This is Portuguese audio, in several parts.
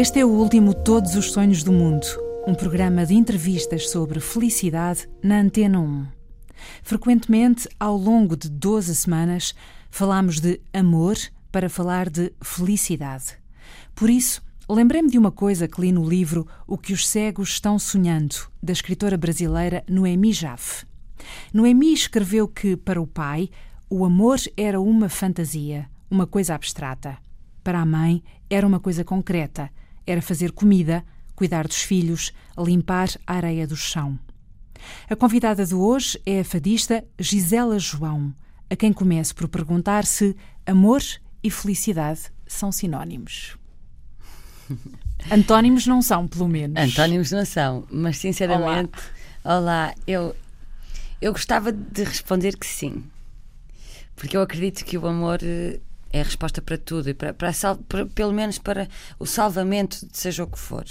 Este é o último Todos os Sonhos do Mundo, um programa de entrevistas sobre felicidade na Antena 1. Frequentemente, ao longo de 12 semanas, falamos de amor para falar de felicidade. Por isso, lembrei-me de uma coisa que li no livro O que os cegos estão sonhando, da escritora brasileira Noemi Jaffe. Noemi escreveu que, para o pai, o amor era uma fantasia, uma coisa abstrata. Para a mãe, era uma coisa concreta, era fazer comida, cuidar dos filhos, limpar a areia do chão. A convidada de hoje é a fadista Gisela João, a quem começo por perguntar se amor e felicidade são sinónimos. Antónimos não são, pelo menos. Antónimos não são, mas sinceramente, olá, olá eu, eu gostava de responder que sim. Porque eu acredito que o amor eh, é a resposta para tudo e para, para, para, pelo menos para o salvamento de seja o que for.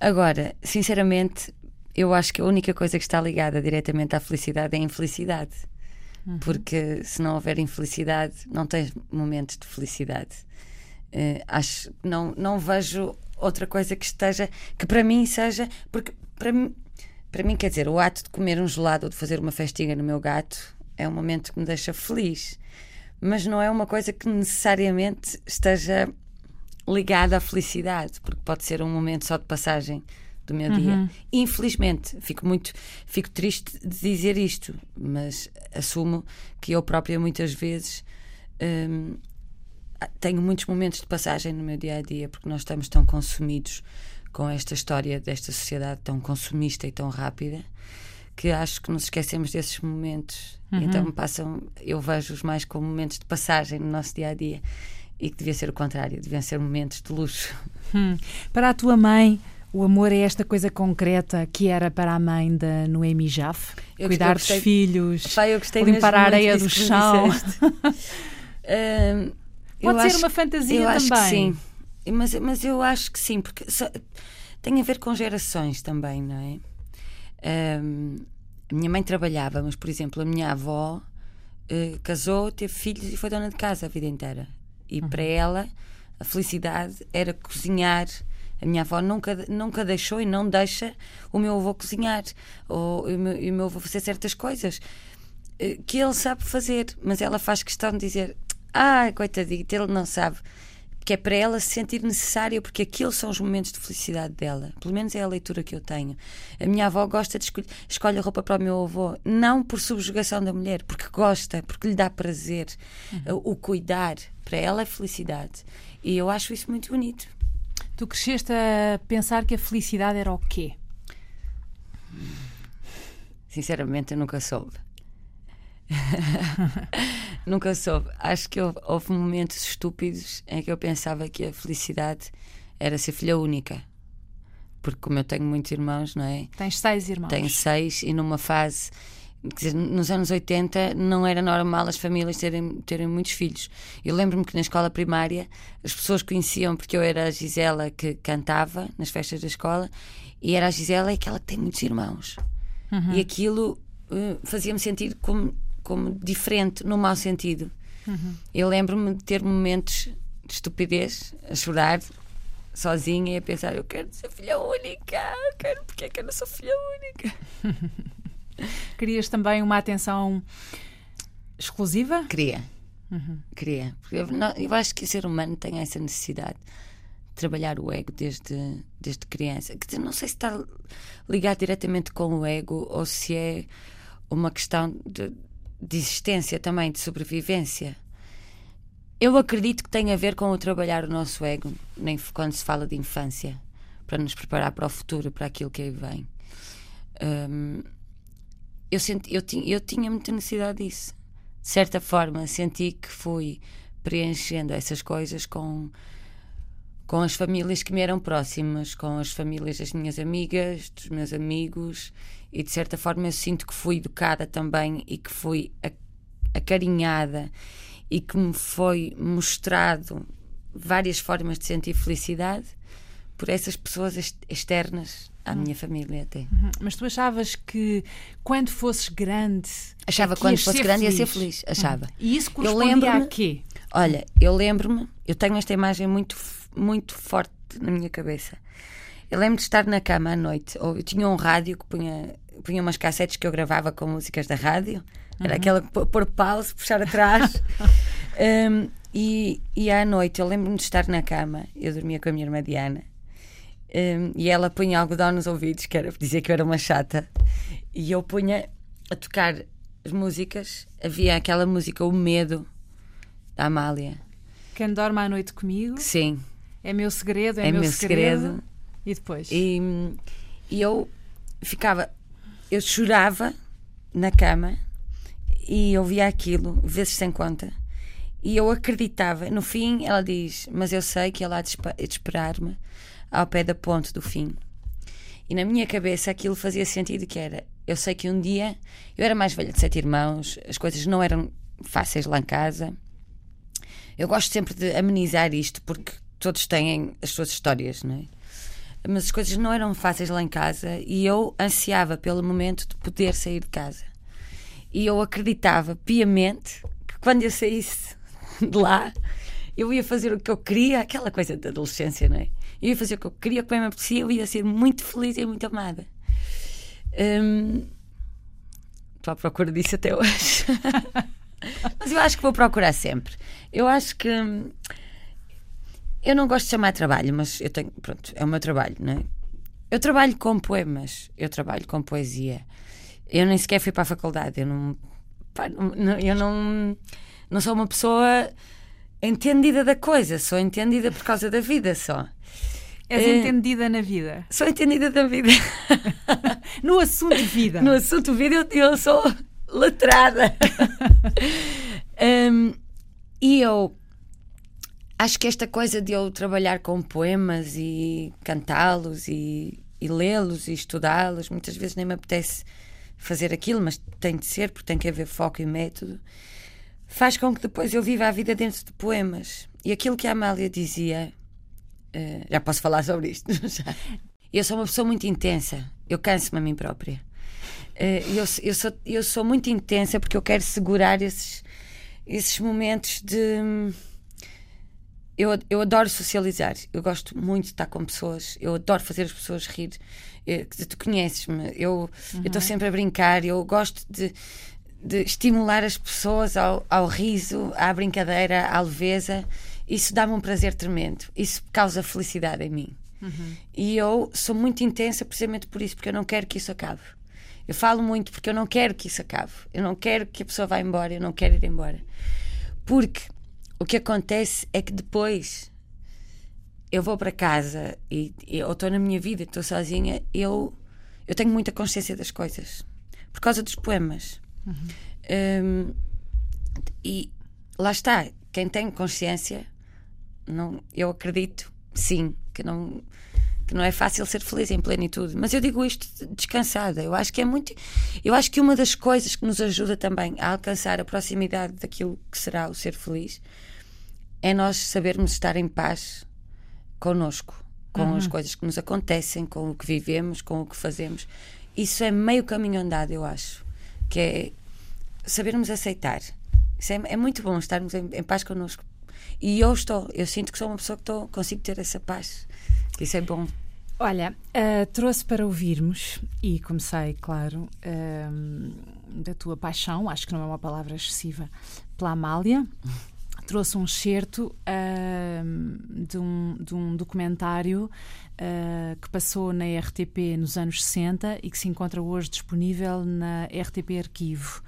Agora, sinceramente, eu acho que a única coisa que está ligada diretamente à felicidade é a infelicidade. Uhum. Porque se não houver infelicidade, não tens momentos de felicidade. Uh, acho não não vejo outra coisa que esteja que para mim seja porque para mim para mim quer dizer o ato de comer um gelado ou de fazer uma festinha no meu gato é um momento que me deixa feliz mas não é uma coisa que necessariamente esteja ligada à felicidade, porque pode ser um momento só de passagem do meu uhum. dia. Infelizmente, fico muito fico triste de dizer isto, mas assumo que eu própria muitas vezes hum, tenho muitos momentos de passagem no meu dia a dia, porque nós estamos tão consumidos com esta história desta sociedade tão consumista e tão rápida que acho que nos esquecemos desses momentos. Uhum. Então passam, eu vejo-os mais como momentos de passagem no nosso dia a dia e que devia ser o contrário, deviam ser momentos de luxo. Hum. Para a tua mãe, o amor é esta coisa concreta que era para a mãe da Noemi Jaff? Eu Cuidar gostei, dos filhos, Pai, limpar a areia do chão. uh, Pode ser uma fantasia eu também. Acho sim, mas, mas eu acho que sim, porque só, tem a ver com gerações também, não é? Um, a minha mãe trabalhava, mas, por exemplo, a minha avó uh, casou, teve filhos e foi dona de casa a vida inteira. E uhum. para ela, a felicidade era cozinhar. A minha avó nunca, nunca deixou e não deixa o meu avô cozinhar, ou o meu, o meu avô fazer certas coisas uh, que ele sabe fazer, mas ela faz questão de dizer: Ah, coitadinho, ele não sabe que é para ela se sentir necessária, porque aqueles são os momentos de felicidade dela. Pelo menos é a leitura que eu tenho. A minha avó gosta de escolher, escolhe a roupa para o meu avô, não por subjugação da mulher, porque gosta, porque lhe dá prazer. Uhum. O cuidar, para ela é felicidade. E eu acho isso muito bonito. Tu cresceste a pensar que a felicidade era o quê? Sinceramente, eu nunca soube. Nunca soube. Acho que houve, houve, momentos estúpidos em que eu pensava que a felicidade era ser filha única. Porque, como eu tenho muitos irmãos, não é? Tens seis irmãos. Tenho seis, e numa fase. Dizer, nos anos 80 não era normal as famílias terem, terem muitos filhos. Eu lembro-me que na escola primária as pessoas conheciam porque eu era a Gisela que cantava nas festas da escola e era a Gisela aquela que tem muitos irmãos. Uhum. E aquilo uh, fazia-me sentir como como diferente, no mau sentido. Uhum. Eu lembro-me de ter momentos de estupidez, a chorar sozinha e a pensar: eu quero ser filha única, eu quero, porque é que eu não sou filha única? Querias também uma atenção exclusiva? Queria. Uhum. Queria. Eu, não, eu acho que o ser humano tem essa necessidade de trabalhar o ego desde, desde criança. Quer dizer, não sei se está ligado diretamente com o ego ou se é uma questão de, de existência também, de sobrevivência. Eu acredito que tem a ver com o trabalhar o nosso ego, nem quando se fala de infância, para nos preparar para o futuro, para aquilo que aí vem. Um, eu, senti, eu, tinha, eu tinha muita necessidade disso. De certa forma, senti que fui preenchendo essas coisas com, com as famílias que me eram próximas, com as famílias das minhas amigas, dos meus amigos e de certa forma eu sinto que fui educada também e que fui acarinhada e que me foi mostrado várias formas de sentir felicidade por essas pessoas externas à minha família até. Uhum. Mas tu achavas que quando fosses grande. Achava que quando fosse grande feliz. ia ser feliz. Achava. Uhum. E isso correspondia a quê? Olha, eu lembro-me, eu tenho esta imagem muito muito forte na minha cabeça. Eu lembro de estar na cama à noite, ou eu tinha um rádio que punha, punha umas cassetes que eu gravava com músicas da rádio, era uhum. aquela pôr pause, puxar atrás. um, e, e à noite eu lembro-me de estar na cama, eu dormia com a minha irmã Diana, um, e ela punha algodão nos ouvidos, que era dizer que eu era uma chata, e eu punha a tocar as músicas. Havia aquela música, O Medo, da Amália. Quem dorme à noite comigo? Sim. É meu segredo, é, é meu, segredo. segredo. E depois? E, e eu ficava, eu chorava na cama e ouvia aquilo, vezes sem conta. E eu acreditava. No fim, ela diz: Mas eu sei que ela há de esperar-me ao pé da ponte do fim. E na minha cabeça aquilo fazia sentido que era. Eu sei que um dia eu era mais velha de sete irmãos, as coisas não eram fáceis lá em casa. Eu gosto sempre de amenizar isto porque todos têm as suas histórias, não é? Mas as coisas não eram fáceis lá em casa e eu ansiava pelo momento de poder sair de casa. E eu acreditava piamente que quando eu saísse de lá, eu ia fazer o que eu queria, aquela coisa da adolescência, não é? Eu ia fazer o que eu queria, o que bem me apetecia, eu ia ser muito feliz e muito amada. Hum, estou à procura disso até hoje. Mas eu acho que vou procurar sempre. Eu acho que. Eu não gosto de chamar trabalho, mas eu tenho. Pronto, é o meu trabalho, não é? Eu trabalho com poemas, eu trabalho com poesia. Eu nem sequer fui para a faculdade, eu não. Eu não, não sou uma pessoa entendida da coisa, sou entendida por causa da vida só. És é, entendida na vida. Sou entendida da vida. no assunto vida. No assunto vida eu, eu sou letrada. um, e eu acho que esta coisa de eu trabalhar com poemas e cantá-los e, e lê-los e estudá-los, muitas vezes nem me apetece fazer aquilo, mas tem de ser, porque tem que haver foco e método, faz com que depois eu viva a vida dentro de poemas. E aquilo que a Amália dizia Uh, já posso falar sobre isto. eu sou uma pessoa muito intensa. Eu canso-me a mim própria. Uh, eu, eu, sou, eu sou muito intensa porque eu quero segurar esses, esses momentos de. Eu, eu adoro socializar. Eu gosto muito de estar com pessoas. Eu adoro fazer as pessoas rir. Eu, eh, tu conheces-me. Eu uhum. estou sempre a brincar. Eu gosto de, de estimular as pessoas ao, ao riso, à brincadeira, à leveza isso dá-me um prazer tremendo. Isso causa felicidade em mim. Uhum. E eu sou muito intensa precisamente por isso, porque eu não quero que isso acabe. Eu falo muito porque eu não quero que isso acabe. Eu não quero que a pessoa vá embora, eu não quero ir embora. Porque o que acontece é que depois eu vou para casa e, eu estou na minha vida, estou sozinha, eu, eu tenho muita consciência das coisas por causa dos poemas. Uhum. Um, e lá está, quem tem consciência não, eu acredito, sim, que não que não é fácil ser feliz em plenitude, mas eu digo isto descansada. Eu acho que é muito, eu acho que uma das coisas que nos ajuda também a alcançar a proximidade daquilo que será o ser feliz é nós sabermos estar em paz connosco, com uhum. as coisas que nos acontecem, com o que vivemos, com o que fazemos. Isso é meio caminho andado, eu acho, que é sabermos aceitar. Isso é, é muito bom estarmos em, em paz connosco, e eu estou, eu sinto que sou uma pessoa que estou, consigo ter essa paz. Isso é bom. Olha, uh, trouxe para ouvirmos e comecei, claro, uh, da tua paixão, acho que não é uma palavra excessiva, pela Amália. Trouxe um excerto uh, de, um, de um documentário que passou na RTP nos anos 60 e que se encontra hoje disponível na RTP Arquivo.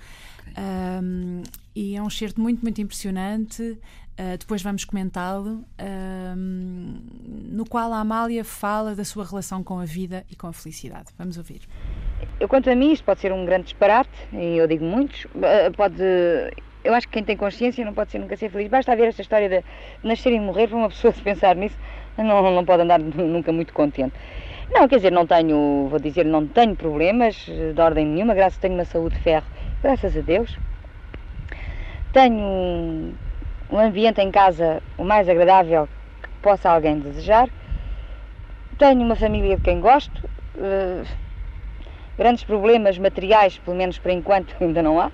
Um, e é um excerto muito, muito impressionante. Uh, depois vamos comentá-lo, uh, no qual a Amália fala da sua relação com a vida e com a felicidade. Vamos ouvir. Eu, quanto a mim, isto pode ser um grande disparate, e eu digo muitos. Uh, pode. Eu acho que quem tem consciência não pode ser nunca ser feliz. Basta ver esta história de nascer e morrer para uma pessoa se pensar nisso, não, não pode andar nunca muito contente. Não, quer dizer, não tenho, vou dizer, não tenho problemas de ordem nenhuma, graças a tenho uma saúde de ferro, graças a Deus. Tenho um ambiente em casa o mais agradável que possa alguém desejar. Tenho uma família de quem gosto. Uh, grandes problemas materiais, pelo menos por enquanto, ainda não há.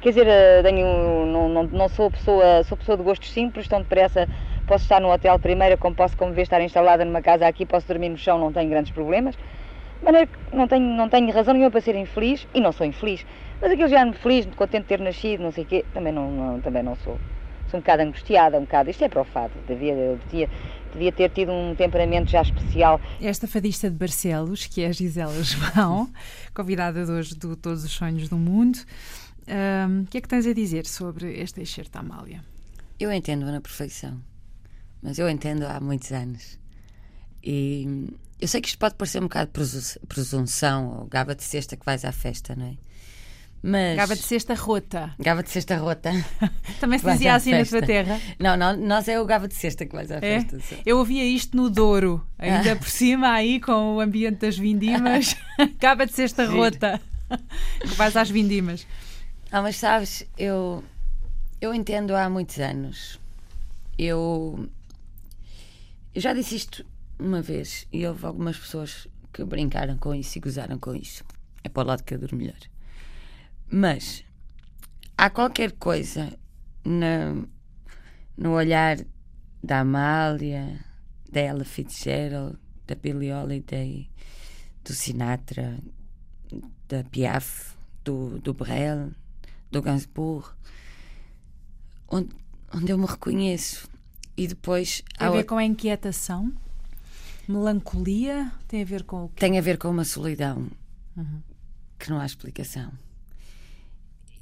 Quer dizer, uh, tenho, não, não, não, sou pessoa, sou pessoa de gostos simples, tão depressa posso estar no hotel primeiro, como posso, como ver, estar instalada numa casa aqui, posso dormir no chão, não tenho grandes problemas. De maneira que não tenho, não tenho razão nenhuma para ser infeliz e não sou infeliz. Mas aquilo já me feliz, contente de ter nascido, não sei o quê, também não, não, também não sou. Um bocado angustiada, um bocado. Isto é para o fado. Devia, eu devia, devia ter tido um temperamento já especial. Esta fadista de Barcelos, que é a Gisela João, convidada de hoje do Todos os Sonhos do Mundo, um, o que é que tens a dizer sobre este excerto Amália? Eu entendo na perfeição, mas eu entendo há muitos anos. E eu sei que isto pode parecer um bocado presunção ou gaba de cesta que vais à festa, não é? Mas... Gava de cesta rota. Gava de cesta rota. Também se dizia assim na tua terra? Não, não, nós é o gava de cesta que vais à é? festa. Eu ouvia isto no Douro, ainda ah. por cima aí com o ambiente das vindimas. gava de cesta rota. que vais às vindimas. Ah, mas sabes, eu, eu entendo há muitos anos. Eu, eu já disse isto uma vez e houve algumas pessoas que brincaram com isso e gozaram com isso. É para o lado que eu durmo melhor. Mas há qualquer coisa na, no olhar da Amália, da Ella Fitzgerald, da Billie Holiday, do Sinatra, da Piaf, do, do Brel, do Gainsbourg, onde, onde eu me reconheço. E depois. Tem a ver com a inquietação? Melancolia? Tem a ver com o quê? Tem a ver com uma solidão uhum. que não há explicação.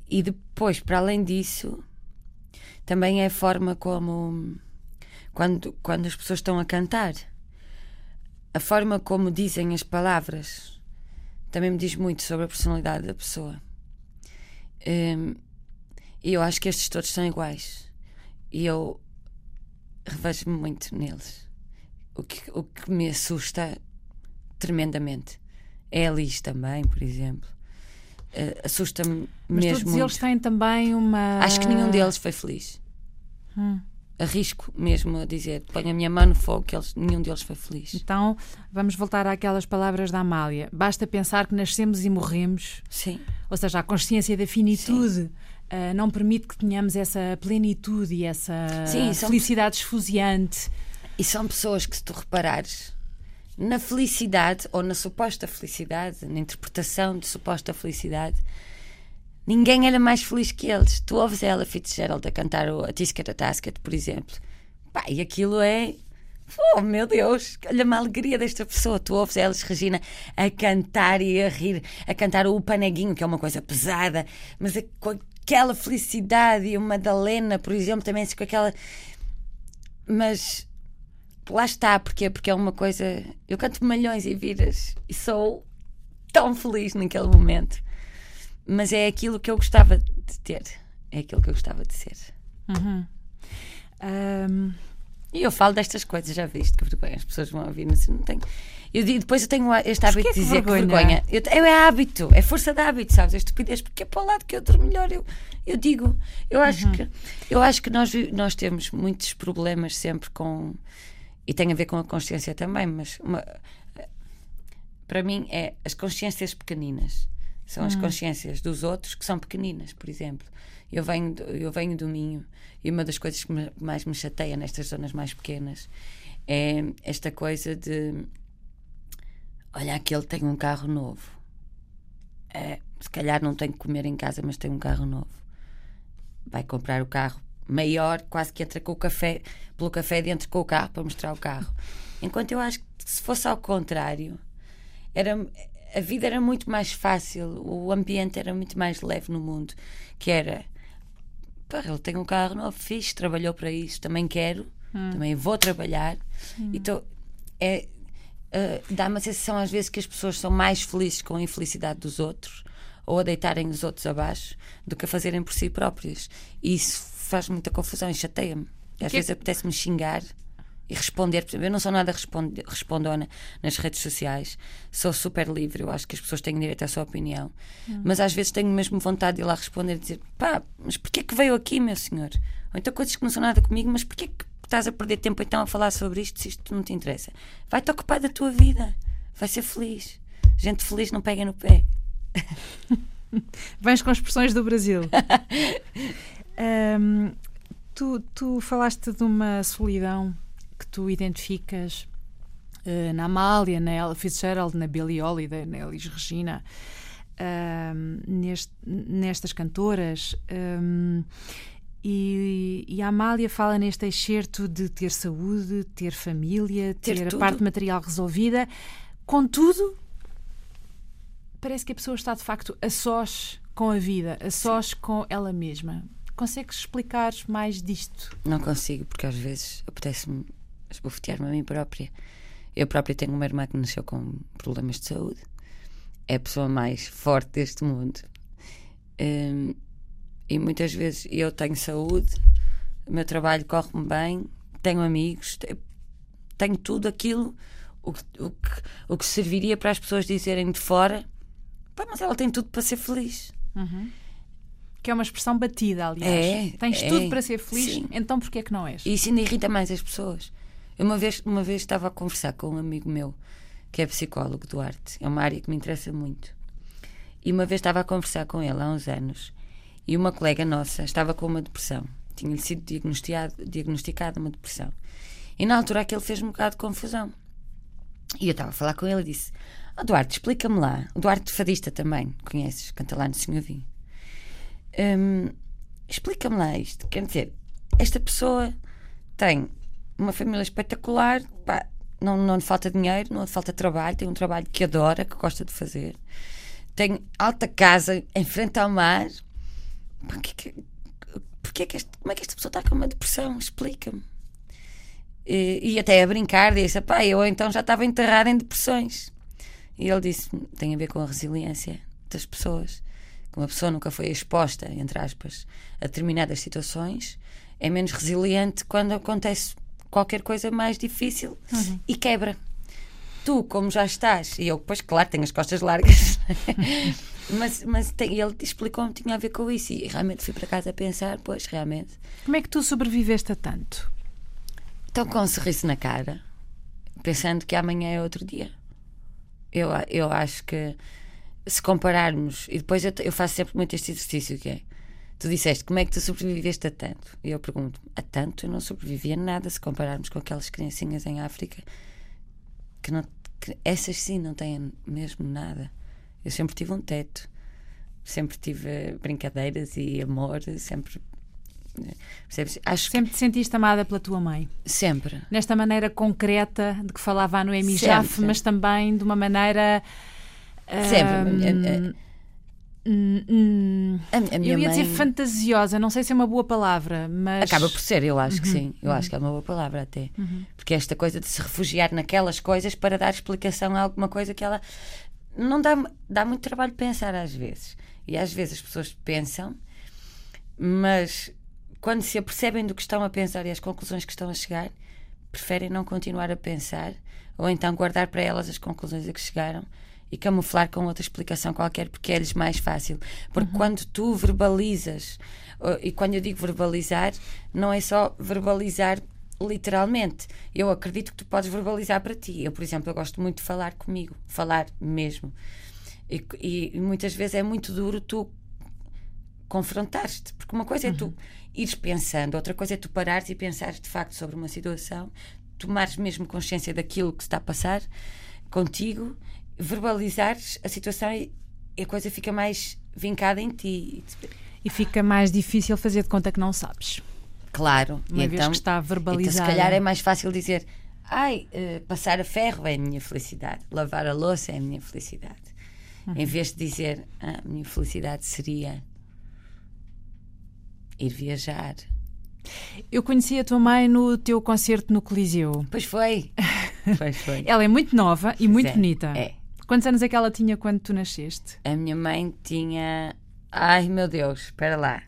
E depois, para além disso, também é a forma como quando, quando as pessoas estão a cantar, a forma como dizem as palavras também me diz muito sobre a personalidade da pessoa. Um, e eu acho que estes todos são iguais. E eu revejo-me muito neles. O que, o que me assusta tremendamente é a Liz também, por exemplo assusta-me mesmo. Todos muito. eles têm também uma. Acho que nenhum deles foi feliz. Hum. Arrisco mesmo a dizer, ponho a minha mão no fogo, que eles, nenhum deles foi feliz. Então, vamos voltar àquelas palavras da Amália. Basta pensar que nascemos e morremos. Sim. Ou seja, a consciência da finitude. Uh, não permite que tenhamos essa plenitude e essa Sim, felicidade esfuziante. E são pessoas que, se tu reparares, na felicidade, ou na suposta felicidade, na interpretação de suposta felicidade, ninguém era mais feliz que eles. Tu ouves ela, Fitzgerald, a cantar a Tisket a Tasket, por exemplo. Pá, e aquilo é. Oh meu Deus, olha uma alegria desta pessoa. Tu ouves elas, Regina, a cantar e a rir, a cantar o Paneguinho, que é uma coisa pesada, mas é com aquela felicidade, e o Madalena, por exemplo, também com aquela. Mas lá está, porque porque é uma coisa. Eu canto malhões e vidas e sou tão feliz naquele momento. Mas é aquilo que eu gostava de ter. É aquilo que eu gostava de ser. Uhum. Um... E eu falo destas coisas, já viste que vergonha, as pessoas vão ouvir, mas eu não tenho. Eu, depois eu tenho este hábito de dizer que vergonha. Que vergonha. Eu, é hábito, é força de hábito, sabes? É estupidez, porque é para o lado que eu durmo melhor. Eu, eu digo, eu acho uhum. que, eu acho que nós, nós temos muitos problemas sempre com e tem a ver com a consciência também, mas uma, para mim é as consciências pequeninas. São hum. as consciências dos outros que são pequeninas, por exemplo. Eu venho, eu venho do Minho e uma das coisas que me, mais me chateia nestas zonas mais pequenas é esta coisa de olha, aquele tem um carro novo. É, se calhar não tem que comer em casa, mas tem um carro novo. Vai comprar o carro maior, quase que entra com o café, pelo café dentro com o carro para mostrar o carro. Enquanto eu acho que se fosse ao contrário, era, a vida era muito mais fácil, o ambiente era muito mais leve no mundo, que era pá, ele tem um carro novo, fixe, trabalhou para isso, também quero, hum. também vou trabalhar. Hum. Então é, uh, dá uma sensação às vezes que as pessoas são mais felizes com a infelicidade dos outros ou a deitarem os outros abaixo do que a fazerem por si próprios. E isso faz muita confusão e chateia-me. Às que... vezes apetece-me xingar e responder. Eu não sou nada respondona nas redes sociais, sou super livre. Eu acho que as pessoas têm direito à sua opinião, hum. mas às vezes tenho mesmo vontade de ir lá responder e dizer: pá, mas porquê que veio aqui, meu senhor? Ou então coisas que não são nada comigo, mas porquê que estás a perder tempo então a falar sobre isto se isto não te interessa? Vai-te ocupar da tua vida, vai ser feliz. Gente feliz não pega no pé. Vens com expressões do Brasil. Um, Tu, tu falaste de uma solidão que tu identificas uh, na Amália, na Ella Fitzgerald, na Billie Holiday, na Elis Regina, uh, neste, nestas cantoras. Um, e, e, a Amália fala neste excerto de ter saúde, ter família, ter, ter a parte material resolvida. Contudo, parece que a pessoa está de facto a sós com a vida, a sós Sim. com ela mesma. Consegues explicar mais disto? Não consigo, porque às vezes apetece-me esbofetear-me a mim própria. Eu própria tenho uma irmã que nasceu com problemas de saúde. É a pessoa mais forte deste mundo. Um, e muitas vezes eu tenho saúde, o meu trabalho corre-me bem, tenho amigos, tenho tudo aquilo o que, o, que, o que serviria para as pessoas dizerem de fora, Pá, mas ela tem tudo para ser feliz. Uhum. Que é uma expressão batida, aliás. É, Tens é, tudo para ser feliz, sim. então porquê é que não és? E isso ainda irrita mais as pessoas. Eu uma vez, uma vez estava a conversar com um amigo meu, que é psicólogo, Duarte. É uma área que me interessa muito. E uma vez estava a conversar com ele há uns anos e uma colega nossa estava com uma depressão. Tinha-lhe sido diagnosticada uma depressão. E na altura aquilo fez-me um bocado de confusão. E eu estava a falar com ele e disse: oh, Duarte, explica-me lá. O Duarte Fadista também, conheces, canta lá no Senhorinho. Hum, explica-me lá isto. Quer dizer, esta pessoa tem uma família espetacular, pá, não, não lhe falta dinheiro, não lhe falta trabalho, tem um trabalho que adora, que gosta de fazer, tem alta casa em frente ao mar. Porquê que, porquê que este, como é que esta pessoa está com uma depressão? Explica-me. E, e, até a brincar, disse: pá, eu então já estava enterrada em depressões. E ele disse: tem a ver com a resiliência das pessoas. Que uma pessoa nunca foi exposta, entre aspas, a determinadas situações, é menos resiliente quando acontece qualquer coisa mais difícil uhum. e quebra. Tu, como já estás, e eu, pois, claro, tenho as costas largas, mas, mas tem, ele explicou-me que tinha a ver com isso e realmente fui para casa a pensar, pois, realmente. Como é que tu sobreviveste a tanto? Então, com um sorriso na cara, pensando que amanhã é outro dia. Eu, eu acho que se compararmos, e depois eu, eu faço sempre muito este exercício que é. Tu disseste como é que tu sobreviveste a tanto? E eu pergunto, a tanto eu não sobrevivi a nada se compararmos com aquelas criancinhas em África que, não, que essas sim não têm mesmo nada. Eu sempre tive um teto, sempre tive brincadeiras e amor, sempre Percebes? Acho Sempre que... te sentiste amada pela tua mãe? Sempre. Nesta maneira concreta de que falava a Noemi Jaffe, mas também de uma maneira. Sempre. Hum, hum, a, a eu ia mãe... dizer fantasiosa, não sei se é uma boa palavra, mas. Acaba por ser, eu acho uhum, que sim. Eu uhum. acho que é uma boa palavra até. Uhum. Porque esta coisa de se refugiar naquelas coisas para dar explicação a alguma coisa que ela. Não dá, dá muito trabalho pensar às vezes. E às vezes as pessoas pensam, mas quando se apercebem do que estão a pensar e as conclusões que estão a chegar, preferem não continuar a pensar ou então guardar para elas as conclusões a que chegaram e camuflar com outra explicação qualquer porque é-lhes mais fácil. Porque uhum. quando tu verbalizas, e quando eu digo verbalizar, não é só verbalizar literalmente. Eu acredito que tu podes verbalizar para ti. Eu, por exemplo, eu gosto muito de falar comigo, falar mesmo. E, e, muitas vezes é muito duro tu confrontar-te, porque uma coisa uhum. é tu uhum. ires pensando, outra coisa é tu parares e pensares de facto sobre uma situação, tomares mesmo consciência daquilo que está a passar contigo, verbalizares a situação e a coisa fica mais vincada em ti. E fica mais difícil fazer de conta que não sabes. Claro, uma e vez então, que está verbalizado. Então, se calhar é mais fácil dizer: ai, uh, passar a ferro é a minha felicidade, lavar a louça é a minha felicidade. Uhum. Em vez de dizer: ah, a minha felicidade seria ir viajar. Eu conheci a tua mãe no teu concerto no Coliseu. Pois foi. Pois foi. ela é muito nova e muito é, bonita. É. Quantos anos é que ela tinha quando tu nasceste? A minha mãe tinha. Ai meu Deus, espera lá.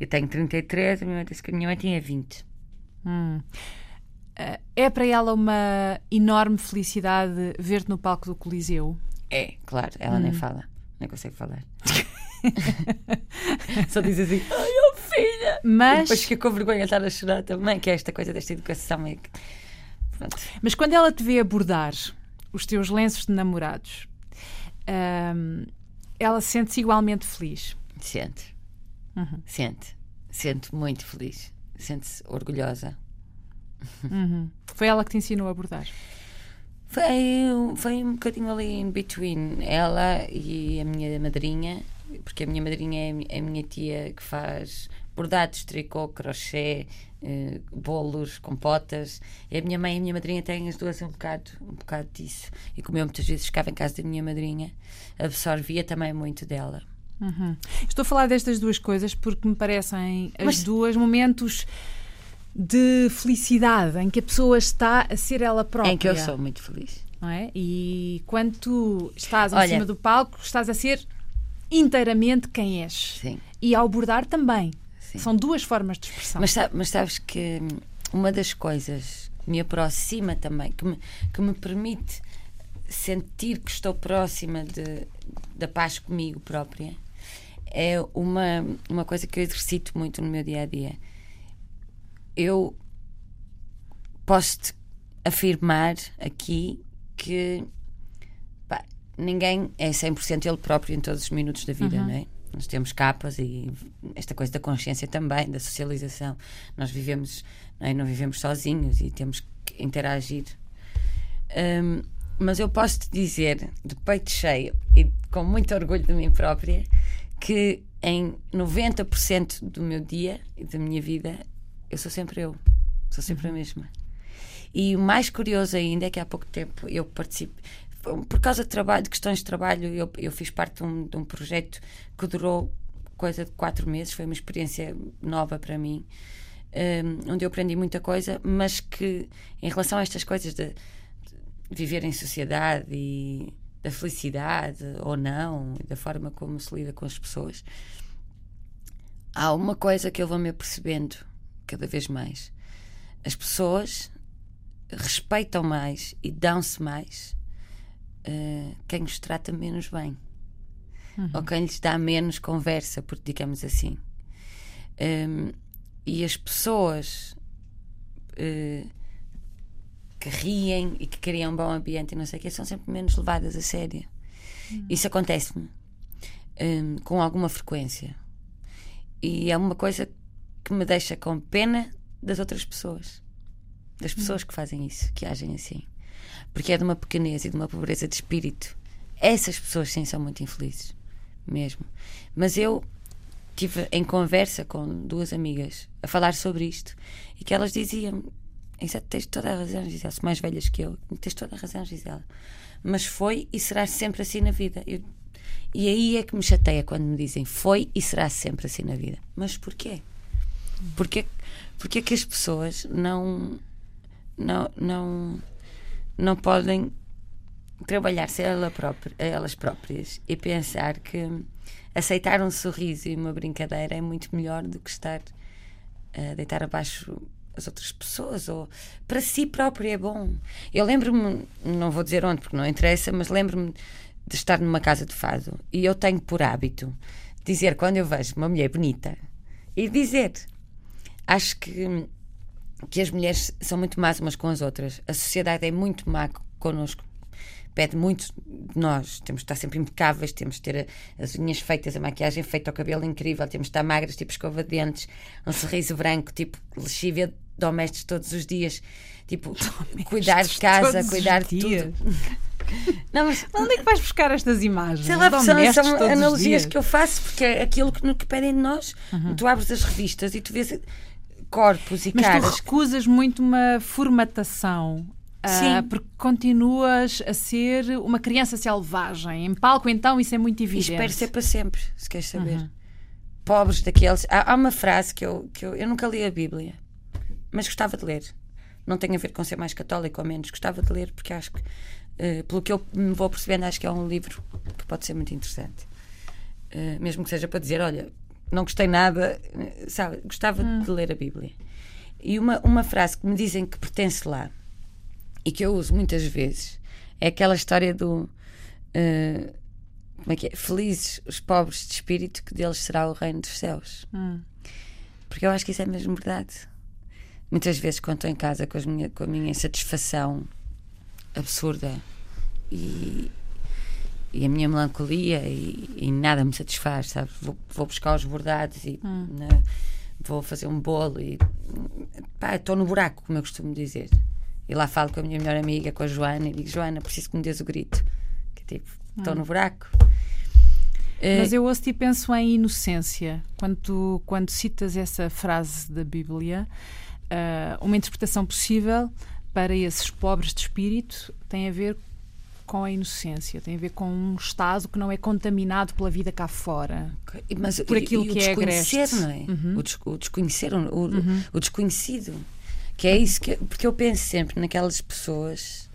Eu tenho 33, a minha mãe disse que a minha mãe tinha 20. Hum. Eh, é para ela uma enorme felicidade ver-te no palco do Coliseu? É, claro, ela hum. nem fala, nem consegue falar. Só diz assim, ai, oh filha! Mas... E depois fica com vergonha de estar a chorar também, que é esta coisa desta educação. É que... Mas quando ela te vê abordar os teus lenços de namorados, hum, ela sente-se igualmente feliz? Sente. Uhum. Sente. Sente muito feliz. sente-se orgulhosa. Uhum. Foi ela que te ensinou a bordar? Foi, foi um bocadinho ali in between ela e a minha madrinha, porque a minha madrinha é a minha tia que faz bordados, tricô, crochê, eh, bolos, compotas. E a minha mãe e a minha madrinha têm as duas um bocado, um bocado disso. E como eu muitas vezes ficava em casa da minha madrinha, absorvia também muito dela. Uhum. Estou a falar destas duas coisas porque me parecem as Mas... duas momentos de felicidade em que a pessoa está a ser ela própria. Em que eu sou muito feliz. Não é? E quando tu estás Olha, em cima do palco, estás a ser inteiramente quem és. Sim. E ao bordar também. Sim. São duas formas de expressão. Mas, mas sabes que uma das coisas que me aproxima também, que me, que me permite sentir que estou próxima de, da paz comigo própria, é uma, uma coisa que eu exercito muito no meu dia a dia. Eu posso afirmar aqui que pá, ninguém é 100% ele próprio em todos os minutos da vida, uhum. não é? Nós temos capas e esta coisa da consciência também, da socialização. Nós vivemos, não, é? não vivemos sozinhos e temos que interagir. Um, mas eu posso te dizer, de peito cheio e com muito orgulho de mim própria, que em 90% do meu dia e da minha vida eu sou sempre eu, sou sempre a uhum. mesma. E o mais curioso ainda é que há pouco tempo eu participo, por causa de trabalho, de questões de trabalho, eu, eu fiz parte de um, de um projeto que durou coisa de quatro meses, foi uma experiência nova para mim, um, onde eu aprendi muita coisa, mas que em relação a estas coisas de, de viver em sociedade e da felicidade ou não, da forma como se lida com as pessoas, há uma coisa que eu vou me apercebendo cada vez mais. As pessoas respeitam mais e dão-se mais uh, quem os trata menos bem. Uhum. Ou quem lhes dá menos conversa, porque digamos assim. Um, e as pessoas uh, que riem e que criam um bom ambiente e não sei o que são sempre menos levadas a sério. Uhum. Isso acontece-me um, com alguma frequência. E é uma coisa que me deixa com pena das outras pessoas. Das pessoas que fazem isso, que agem assim. Porque é de uma pequenez e de uma pobreza de espírito. Essas pessoas, sim, são muito infelizes. Mesmo. Mas eu tive em conversa com duas amigas a falar sobre isto e que elas diziam: Exato, tens toda a razão, Gisela. São mais velhas que eu. Tens toda a razão, Gisela. Mas foi e será sempre assim na vida. Eu, e aí é que me chateia quando me dizem foi e será sempre assim na vida. Mas porquê? Porquê, porquê que as pessoas não não, não, não podem trabalhar-se ela própria, elas próprias e pensar que aceitar um sorriso e uma brincadeira é muito melhor do que estar a deitar abaixo as outras pessoas ou para si próprio é bom. Eu lembro-me, não vou dizer onde porque não interessa, mas lembro-me de estar numa casa de fado e eu tenho por hábito dizer quando eu vejo uma mulher bonita e dizer acho que que as mulheres são muito más umas com as outras. A sociedade é muito má connosco. Pede muito de nós. Temos de estar sempre impecáveis, temos de ter as unhas feitas, a maquiagem feita, o cabelo incrível, temos de estar magras, tipo escova de dentes, um sorriso branco, tipo lexívia domésticos todos os dias. Tipo, cuidar de casa, cuidar de tudo. Não, mas onde é que vais buscar estas imagens? Sei lá, são, são analogias que eu faço, porque é aquilo que, que pedem de nós. Uhum. Tu abres as revistas e tu vês corpos e Mas caras. Mas tu recusas muito uma formatação. Ah, Sim. Uh, porque continuas a ser uma criança selvagem. Em palco, então, isso é muito evidente. E espero ser para sempre, se queres saber. Uhum. Pobres daqueles. Há, há, uma frase que, eu, que eu, eu nunca li a Bíblia, mas gostava de ler. Não tem a ver com ser mais católico ou menos. Gostava de ler porque acho que, uh, pelo que eu me vou percebendo, acho que é um livro que pode ser muito interessante. Uh, mesmo que seja para dizer, olha, não gostei nada, sabe? Gostava hum. de ler a Bíblia. E uma, uma frase que me dizem que pertence lá e que eu uso muitas vezes é aquela história do. Uh, como é que é? Felizes os pobres de espírito, que deles será o reino dos céus. Hum. Porque eu acho que isso é mesmo verdade. Muitas vezes, quando estou em casa com, minha, com a minha insatisfação absurda e, e a minha melancolia e, e, nada me satisfaz, sabe? Vou, vou buscar os bordados e hum. na, vou fazer um bolo e pá, estou no buraco, como eu costumo dizer. E lá falo com a minha melhor amiga, com a Joana, e digo: Joana, preciso que me dês o grito. Que tipo, estou no buraco. Mas eu ouço-te e penso em inocência. Quando, tu, quando citas essa frase da Bíblia, uh, uma interpretação possível para esses pobres de espírito tem a ver com a inocência, tem a ver com um estado que não é contaminado pela vida cá fora. Mas, por aquilo e, e que é agreste. Não é? Uhum. O, des, o, desconhecer, o, uhum. o, desconhecido. Que é isso que. Porque eu penso sempre naquelas pessoas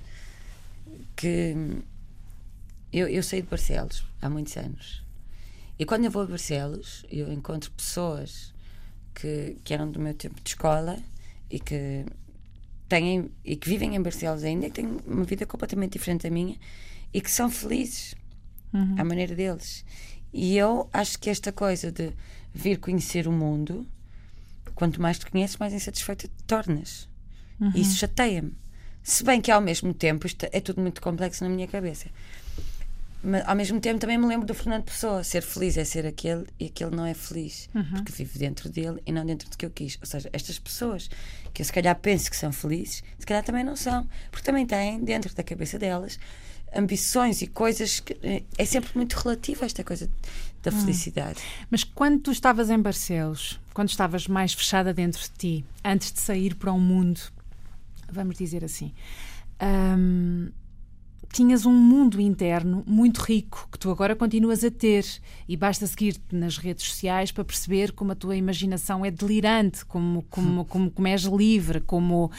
que. Eu, eu saí de Barcelos há muitos anos. E quando eu vou a Barcelos, eu encontro pessoas que, que eram do meu tempo de escola e que têm e que vivem em Barcelos ainda, que têm uma vida completamente diferente da minha e que são felizes uhum. à maneira deles. E eu acho que esta coisa de vir conhecer o mundo, quanto mais te conheces, mais insatisfeita te tornas. Uhum. Isso chateia-me. Se bem que ao mesmo tempo isto é tudo muito complexo na minha cabeça. Mas ao mesmo tempo também me lembro do Fernando Pessoa. Ser feliz é ser aquele e aquele não é feliz. Uhum. Porque vive dentro dele e não dentro do que eu quis. Ou seja, estas pessoas que eu se calhar penso que são felizes, se calhar também não são. Porque também têm dentro da cabeça delas ambições e coisas que eh, é sempre muito relativa esta coisa da hum. felicidade. Mas quando tu estavas em Barcelos, quando estavas mais fechada dentro de ti, antes de sair para o um mundo, vamos dizer assim, hum, tinhas um mundo interno muito rico que tu agora continuas a ter e basta seguir-te nas redes sociais para perceber como a tua imaginação é delirante, como, como, como, como és livre, como uh,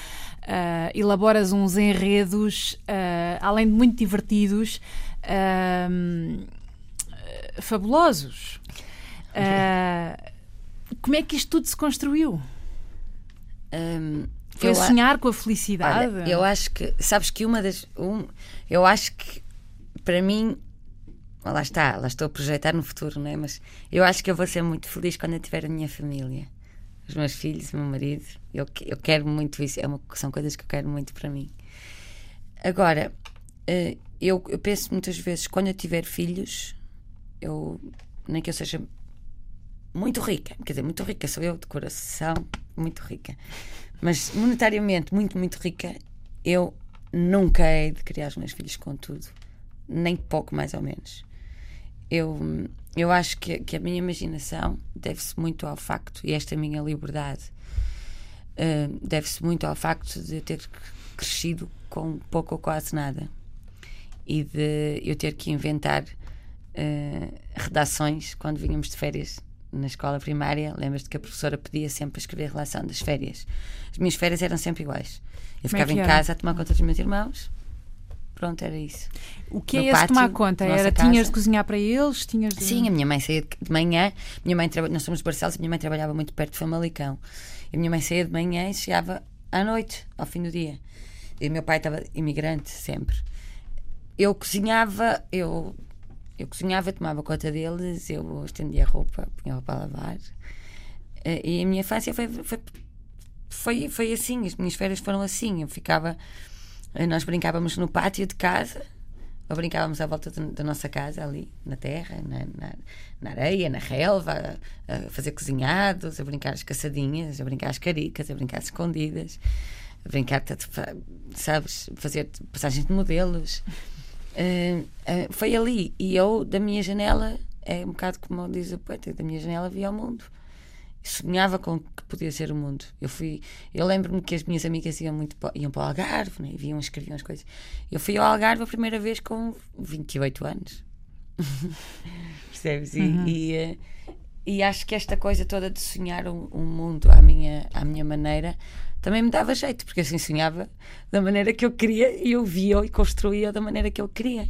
elaboras uns enredos, uh, além de muito divertidos, uh, fabulosos. como é que isto tudo se construiu? Um foi eu sonhar com a felicidade? Olha, eu acho que, sabes que uma das. Um, eu acho que, para mim, lá está, lá estou a projetar no futuro, não é? Mas eu acho que eu vou ser muito feliz quando eu tiver a minha família, os meus filhos, o meu marido. Eu, eu quero muito isso, é uma, são coisas que eu quero muito para mim. Agora, eh, eu, eu penso muitas vezes, quando eu tiver filhos, eu, nem que eu seja muito rica, quer dizer, muito rica sou eu de coração, muito rica mas monetariamente muito, muito rica, eu nunca hei de criar os meus filhos com tudo, nem pouco mais ou menos. Eu, eu acho que, que a minha imaginação deve-se muito ao facto, e esta minha liberdade uh, deve-se muito ao facto de eu ter crescido com pouco ou quase nada e de eu ter que inventar uh, redações quando vínhamos de férias na escola primária, lembras-te que a professora pedia sempre para escrever a relação das férias. As minhas férias eram sempre iguais. Eu é ficava em casa a tomar conta dos meus irmãos. Pronto, era isso. O que no é esse tomar conta? Era casa. tinhas de cozinhar para eles? Tinhas de... Sim, a minha mãe saía de manhã. Minha mãe nós somos de Barcelos, a minha mãe trabalhava muito perto de Famalicão. E a minha mãe saía de manhã e chegava à noite, ao fim do dia. E o meu pai estava imigrante sempre. Eu cozinhava, eu eu cozinhava, tomava conta deles, eu estendia a roupa, punha a roupa a lavar. Eh, e a minha infância foi, foi, foi, foi assim, as minhas férias foram assim. Eu ficava, eh, nós brincávamos no pátio de casa, ou brincávamos à volta da nossa casa, ali na terra, na, na, na, areia, na relva, a fazer cozinhados, a brincar as caçadinhas, a brincar as caricas, a brincar as escondidas, a brincar, sabes, fazer passagens de modelos. Uh, uh, foi ali. E eu, da minha janela, é um bocado como diz o poeta, da minha janela via o mundo. Sonhava com que podia ser o mundo. Eu fui, eu lembro-me que as minhas amigas iam muito para, iam para o Algarve, né? viam, escreviam as coisas. Eu fui ao Algarve a primeira vez com 28 anos. Percebes? E, uhum. e, uh, e, acho que esta coisa toda de sonhar um, um mundo à minha, à minha maneira também me dava jeito, porque assim sonhava da maneira que eu queria e eu via e construía da maneira que eu queria.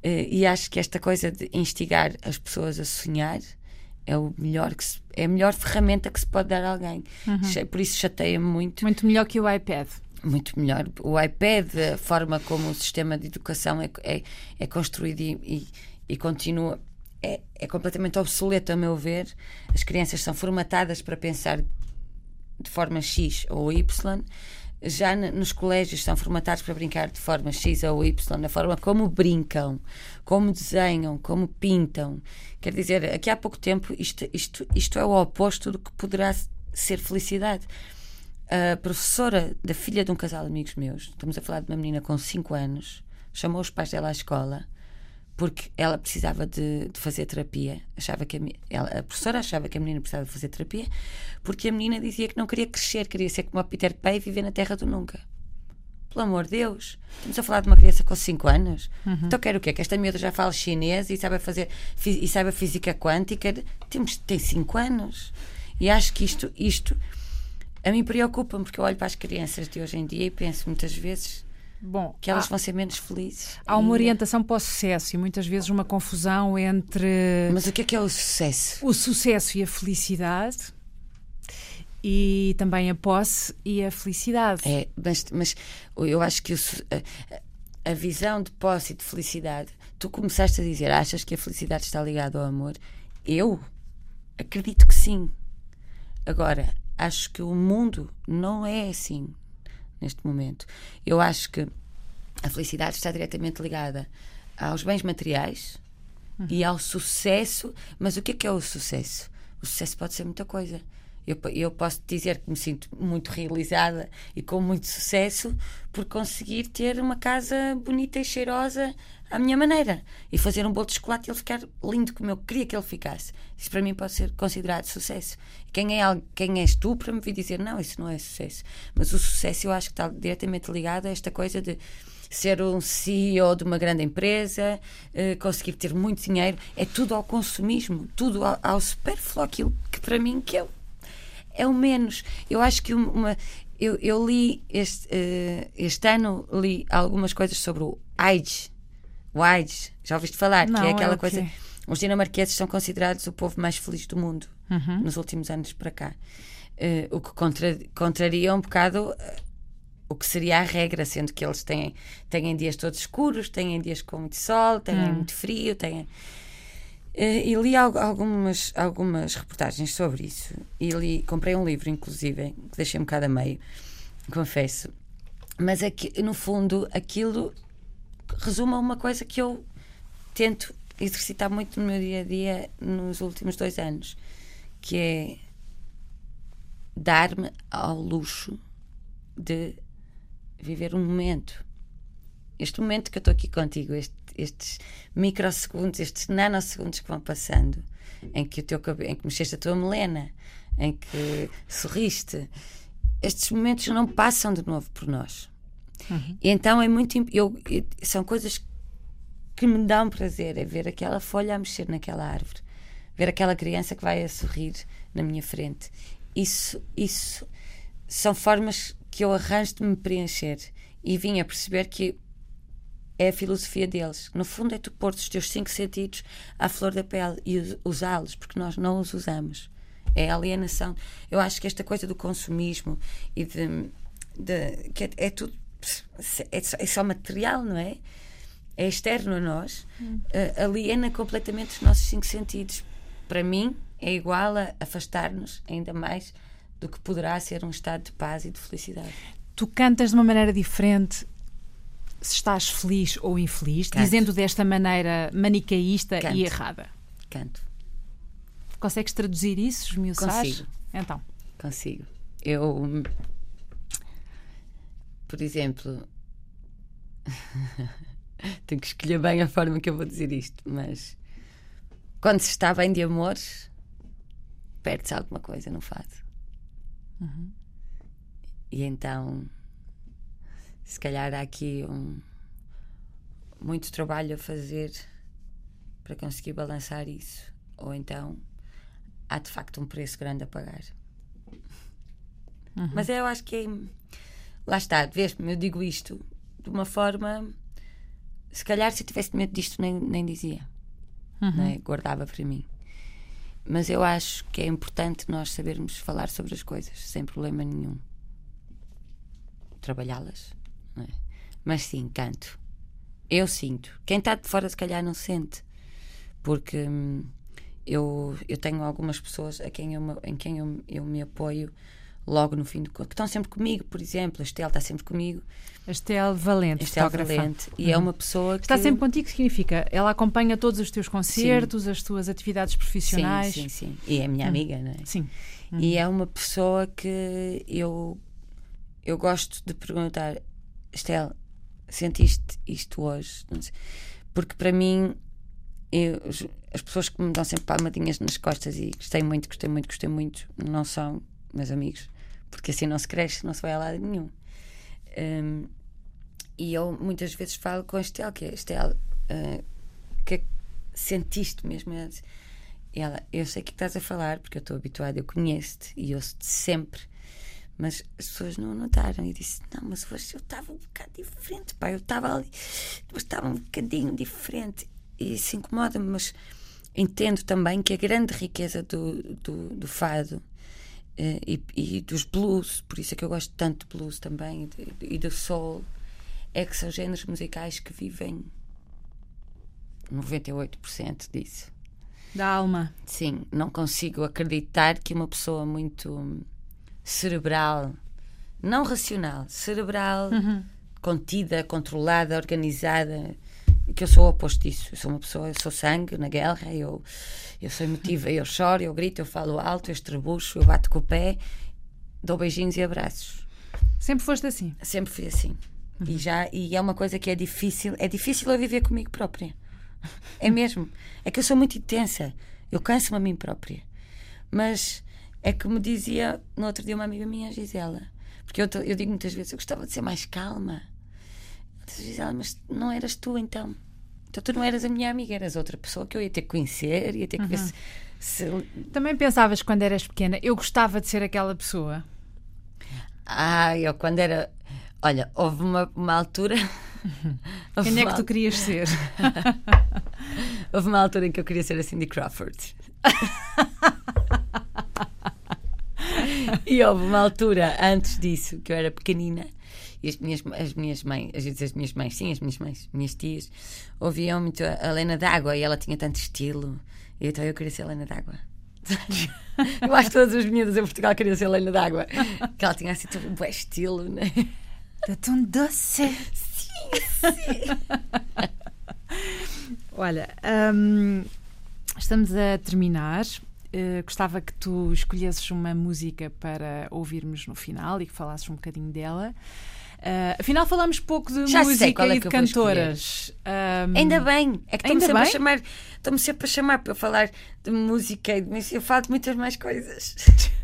Eh, e acho que esta coisa de instigar as pessoas a sonhar é o melhor que se, é a melhor ferramenta que se pode dar a alguém. Uhum. Por isso chateia-me muito. Muito melhor que o iPad. Muito melhor. O iPad, a forma como o sistema de educação é, é, é construído e, e, e continua é, é, completamente obsoleto, a meu ver. As crianças são formatadas para pensar de forma X ou Y. já nos colégios são formatados para brincar de forma X ou Y, na forma como brincam, como desenham, como pintam. Quer dizer, aqui há pouco tempo isto, isto, isto é o oposto do que poderá ser felicidade. A professora da filha de um casal de amigos meus, estamos a falar de uma menina com 5 anos, chamou os pais dela à escola porque ela precisava de, de fazer terapia. Achava que a, ela, a, professora achava que a menina precisava de fazer terapia porque a menina dizia que não queria crescer, queria ser como a Peter Pan e viver na terra do nunca. Pelo amor de Deus, estamos a falar de uma criança com 5 anos. Uhum. Então quero o quê? Que esta miúda já fala chinês e sabe fazer e sabe a física quântica. Temos, tem 5 anos. E acho que isto, isto a mim preocupa-me porque eu olho para as crianças de hoje em dia e penso muitas vezes Bom, que elas há, vão ser menos felizes. Há uma orientação para o sucesso e muitas vezes uma confusão entre. Mas o que é que é o sucesso? O sucesso e a felicidade. E também a posse e a felicidade. É, mas, mas eu acho que o, a, a visão de posse e de felicidade, tu começaste a dizer, achas que a felicidade está ligada ao amor? Eu acredito que sim. Agora, acho que o mundo não é assim neste momento. Eu acho que a felicidade está diretamente ligada aos bens materiais uhum. e ao sucesso. Mas o que é que é o sucesso? O sucesso pode ser muita coisa. Eu, eu posso dizer que me sinto muito realizada e com muito sucesso por conseguir ter uma casa bonita e cheirosa à minha maneira e fazer um bolo de chocolate e ele ficar lindo como eu queria que ele ficasse. Isso para mim pode ser considerado sucesso. Quem, é, quem és tu para me vir dizer não, isso não é sucesso? Mas o sucesso eu acho que está diretamente ligado a esta coisa de ser um CEO de uma grande empresa, uh, conseguir ter muito dinheiro, é tudo ao consumismo, tudo ao, ao aquilo que para mim que é, é o menos. Eu acho que uma. Eu, eu li este, uh, este ano li algumas coisas sobre o AIDS, o AIDS, já ouviste falar? Não, que é aquela é coisa. Quê? Os dinamarqueses são considerados o povo mais feliz do mundo uhum. nos últimos anos para cá. Uh, o que contra, contraria um bocado uh, o que seria a regra, sendo que eles têm, têm dias todos escuros, têm dias com muito sol, têm hum. muito frio, têm. Uh, e li algumas, algumas reportagens sobre isso. E li, comprei um livro, inclusive, que deixei um bocado a meio, confesso. Mas no fundo, aquilo resume a uma coisa que eu tento exercitar muito no meu dia a dia nos últimos dois anos, que é dar-me ao luxo de viver um momento. Este momento que eu estou aqui contigo, este, estes microsegundos, estes nanosegundos que vão passando, em que o teu cabelo, em que mexeste a tua melena, em que sorriste, estes momentos não passam de novo por nós. Uhum. E então é muito. Eu, eu, são coisas que me dão prazer é ver aquela folha a mexer naquela árvore, ver aquela criança que vai a sorrir na minha frente. Isso, isso são formas que eu arranjo de me preencher e vim a perceber que é a filosofia deles. No fundo, é tu pôr os teus cinco sentidos à flor da pele e usá-los, porque nós não os usamos. É alienação. Eu acho que esta coisa do consumismo e de. de que é, é tudo é só, é só material, não é? É externo a nós, hum. uh, aliena completamente os nossos cinco sentidos. Para mim, é igual a afastar-nos ainda mais do que poderá ser um estado de paz e de felicidade. Tu cantas de uma maneira diferente se estás feliz ou infeliz, Canto. dizendo desta maneira manicaísta Canto. e errada. Canto. Consegues traduzir isso, esmiuçar? Consigo. Então. Consigo. Eu por exemplo, tenho que escolher bem a forma que eu vou dizer isto, mas quando se está bem de amores, perde-se alguma coisa no fado. Uhum. E então, se calhar há aqui um, muito trabalho a fazer para conseguir balançar isso, ou então há de facto um preço grande a pagar. Uhum. Mas eu acho que é lá está, vês-me, eu digo isto de uma forma. Se calhar, se eu tivesse medo disto, nem, nem dizia. Uhum. É? Guardava para mim. Mas eu acho que é importante nós sabermos falar sobre as coisas sem problema nenhum. Trabalhá-las. É? Mas sim, canto. Eu sinto. Quem está de fora, se calhar, não sente. Porque hum, eu, eu tenho algumas pessoas a quem eu, em quem eu, eu me apoio logo no fim do que estão sempre comigo, por exemplo, a Estel está sempre comigo. A Estel Valente, A Estel fotógrafa. Valente. E é uma pessoa que Está sempre contigo, significa? Ela acompanha todos os teus concertos, as tuas atividades profissionais. Sim, sim, sim. E é a minha amiga, não é? Sim. E é uma pessoa que eu, eu gosto de perguntar: Estel, sentiste isto hoje? Porque para mim, eu- as pessoas que me dão sempre palmadinhas nas costas e gostei muito, gostei muito, gostei muito, não são meus amigos, porque assim não se cresce, não se vai a lado nenhum. Hum, e eu muitas vezes falo com a Estel, que é Estel, ah, o que é que sentiste mesmo? E ela, eu sei o que estás a falar, porque eu estou habituada, eu conheço-te e ouço-te sempre, mas as pessoas não notaram. E disse: Não, mas hoje eu estava um bocado diferente, pá, eu estava ali, mas estava um bocadinho diferente. E isso incomoda-me, mas entendo também que a grande riqueza do, do, do fado eh, e, e dos blues, por isso é que eu gosto tanto de blues também e, e do soul, é que são géneros musicais que vivem 98% disso. Da alma. Sim, não consigo acreditar que uma pessoa muito cerebral, não racional, cerebral, contida, controlada, organizada, que eu sou o oposto disso. Eu sou uma pessoa, eu sou sangue na guerra, eu, eu sou emotiva, eu choro, eu grito, eu falo alto, eu estrebucho, eu bato com o pé, dou beijinhos e abraços. Sempre foste assim. Sempre fui assim. E, já, e é uma coisa que é difícil, é difícil eu viver comigo própria. É mesmo. É que eu sou muito intensa. Eu canso-me a mim própria. Mas é que me dizia no outro dia uma amiga minha, Gisela, porque eu, eu digo muitas vezes, eu gostava de ser mais calma. Gisela, mas não eras tu então. Então tu não eras a minha amiga, eras outra pessoa que eu ia ter que conhecer, ia ter que ver se, se Também pensavas quando eras pequena, eu gostava de ser aquela pessoa. Ah, eu quando era. Olha, houve uma, uma altura. houve, Quem é que tu querias ser? houve uma altura em que eu queria ser a Cindy Crawford. e houve uma altura antes disso, que eu era pequenina, e as minhas, as minhas mães, às vezes as minhas mães, sim, as minhas mães, minhas tias, ouviam muito a Helena d'Água e ela tinha tanto estilo, e então eu queria ser a Helena d'Água. eu acho que todas as meninas em Portugal queriam ser a Helena d'Água, que ela tinha assim todo um bom estilo, né? De tão doce. Olha, hum, estamos a terminar. Eh, gostava que tu escolhesses uma música para ouvirmos no final e que falasses um bocadinho dela. Eh, afinal, falamos pouco de Já música é e de cantoras. Hum, Ainda bem, é que estão-me sempre, a chamar, sempre a chamar para falar de música e de música. Eu falo de muitas mais coisas.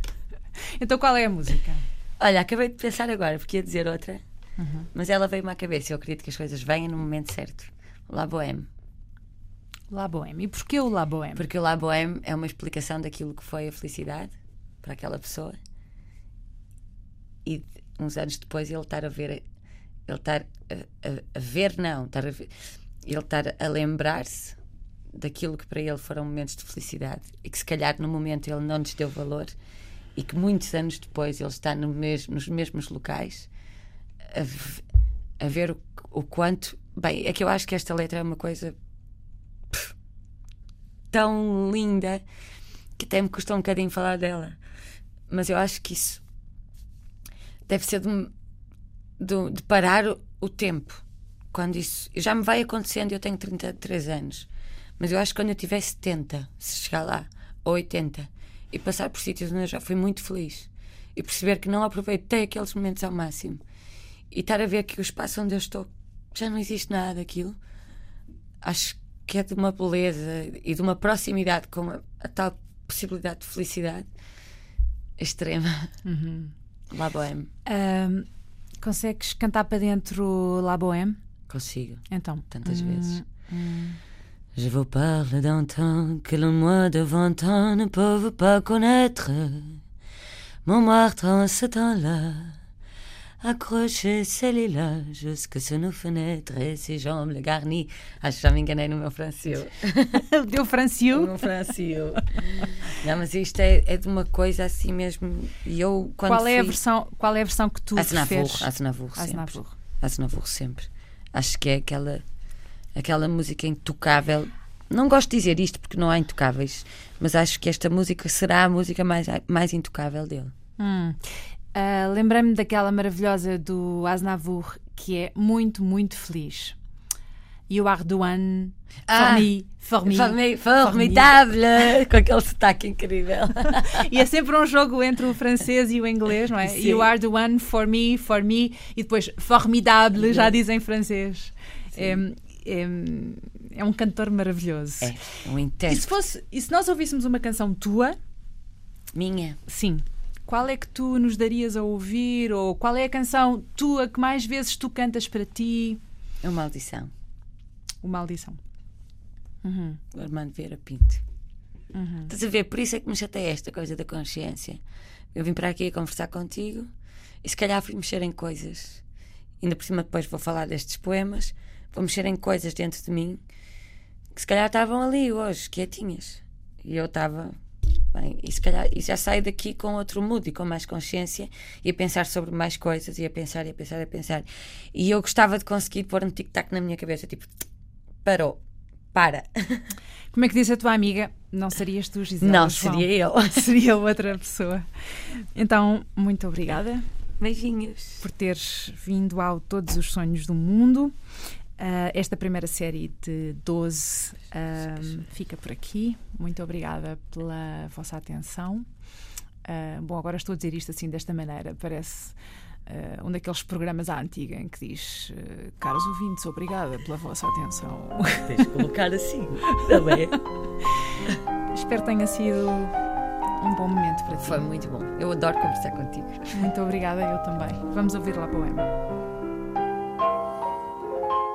Então, qual é a música? Olha, acabei de pensar agora, porque ia dizer outra, mas ela veio-me à cabeça. Eu acredito que as coisas venham no momento certo. La Bohème. La Bohème. E porquê o La Bohème? Porque o La Bohème é uma explicação daquilo que foi a felicidade para aquela pessoa. E uns anos depois ele estar a ver, ele estar a, a- a ver, não, estar a ver, ele estar a lembrar-se daquilo que para ele foram momentos de felicidade e que se calhar no momento ele não lhes deu valor e que muitos anos depois ele está no nos mesmos locais a, a ver o, o quanto. Bem, é que eu acho que esta letra é uma coisa tão linda que até me custou um bocadinho falar dela. Mas eu acho que isso deve ser de, de- de parar o, o tempo. Quando isso já me vai acontecendo, eu tenho 33 anos, mas eu acho que quando eu tiver 70, se chegar lá, ou 80, e passar por sítios onde eu já fui muito feliz e perceber que não aproveitei aqueles momentos ao máximo e estar a ver que o espaço onde eu estou já não existe nada daquilo, acho que é de uma beleza e de uma proximidade com a, a tal possibilidade de felicidade extrema. La Bohème. Hum, consegues cantar para dentro La Bohème? Consigo, Então. tantas vezes. Je vous parle d'un temps que le moi de vingt ans ne peuvent pas connaître. Montmartre en ce temps-là, accroché lilas jusque sur nos fenêtres et ses jambes le garnies. Acho que já me enganei no meu francês. Deu Franciu? No francês. Não, mas isto é, é de uma coisa assim mesmo. E eu, quando Qual é, a fui- versão, qual é a versão que tu preferes? Aznavour sempre. Aznavour. Aznavour sempre. Acho que é aquela, aquela música intocável. Não gosto de dizer isto porque não há intocáveis, mas acho que esta música será a música mais, mais intocável dele. Hum. Uh, Lembrei-me daquela maravilhosa do Aznavour que é muito, muito feliz. You are the one Ah, for me, for me. Formi- Formidable! Com aquele sotaque incrível. E é sempre um jogo entre o francês e o inglês, não é? Sim. You are the one for me, for me, e depois formidable, já diz em francês. É, é, é um cantor maravilhoso. É, um E se, fosse, e se nós ouvíssemos uma canção tua, Minha. sim, qual é que tu nos darias a ouvir? Ou qual é a canção tua que mais vezes tu cantas para ti? Uma maldição. O Maldição. O Armando Vieira Pinto. Uhum. Estás a ver? Por isso é que me chateia esta coisa da consciência. Eu vim para aqui a conversar contigo e se calhar fui mexer em coisas. Ainda por cima depois vou falar destes poemas. Vou mexer em coisas dentro de mim que se calhar estavam ali hoje, quietinhas. E eu estava. Bem, e se calhar e já saio daqui com outro mood e com mais consciência e a pensar sobre mais coisas e a pensar e a pensar e a pensar. E eu gostava de conseguir pôr um tic-tac na minha cabeça, tipo, parou, para. Como é que disse a tua amiga? Não serias tu, Gisela? Não, João. seria eu. Seria outra pessoa. Então, muito obrigada Beijinhos. por teres vindo ao Todos os Sonhos do Mundo. Ah, esta primeira série de 12 ah, fica por aqui. Muito obrigada pela vossa atenção. Ah, bom, agora estou a dizer isto assim desta maneira, parece um daqueles programas à antiga em que diz: Caros ouvintes, obrigada pela vossa atenção. Tens de colocar assim, também. Espero que tenha sido um bom momento para ti. Foi muito bom. Eu adoro conversar contigo. Muito obrigada, eu também. Vamos ouvir lá poema.